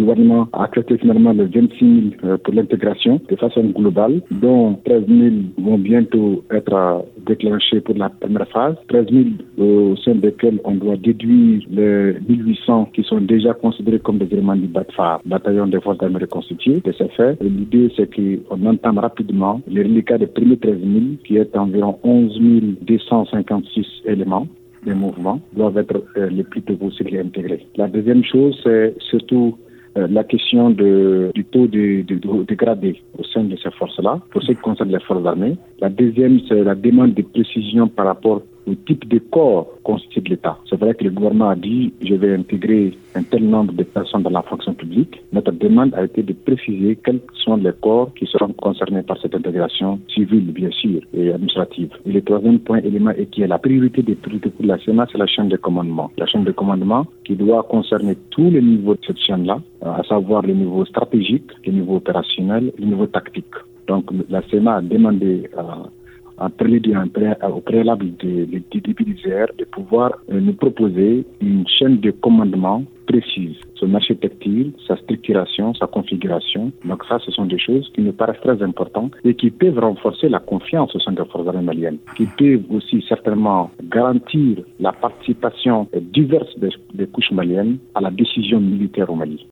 gouvernement a accepté finalement les 26 000 pour l'intégration de façon globale, dont 13 000 vont bientôt être déclenchés pour la première phase, 13 000 au sein desquels on doit déduire les 1800 qui sont déjà considérés comme des éléments du BATFAR, bataillon des forces armées reconstituées. De fait, l'idée c'est qu'on entame rapidement les reliquats des premiers 13 000 qui est environ 11 256 éléments des mouvements doivent être euh, les plus tôt possible intégrés. La deuxième chose, c'est surtout euh, la question de, du taux de, de, de, au sein de ces forces-là, pour ce qui concerne les forces armées. La deuxième, c'est la demande de précision par rapport le type de corps constitue l'État. C'est vrai que le gouvernement a dit je vais intégrer un tel nombre de personnes dans la fonction publique. Notre demande a été de préciser quels sont les corps qui seront concernés par cette intégration civile, bien sûr, et administrative. Et le troisième point élément est qui est la priorité des priorités pour la Sénat, c'est la chaîne de commandement. La chaîne de commandement qui doit concerner tous les niveaux de cette chaîne-là, à savoir le niveau stratégique, le niveau opérationnel, le niveau tactique. Donc la Sénat a demandé à en prélude au préalable du début du de pouvoir euh, nous proposer une chaîne de commandement précise, son architecture, sa structuration, sa configuration. Donc ça, ce sont des choses qui nous paraissent très importantes et qui peuvent renforcer la confiance au sein des forces armées maliennes, qui peuvent aussi certainement garantir la participation diverse des couches maliennes à la décision militaire au Mali.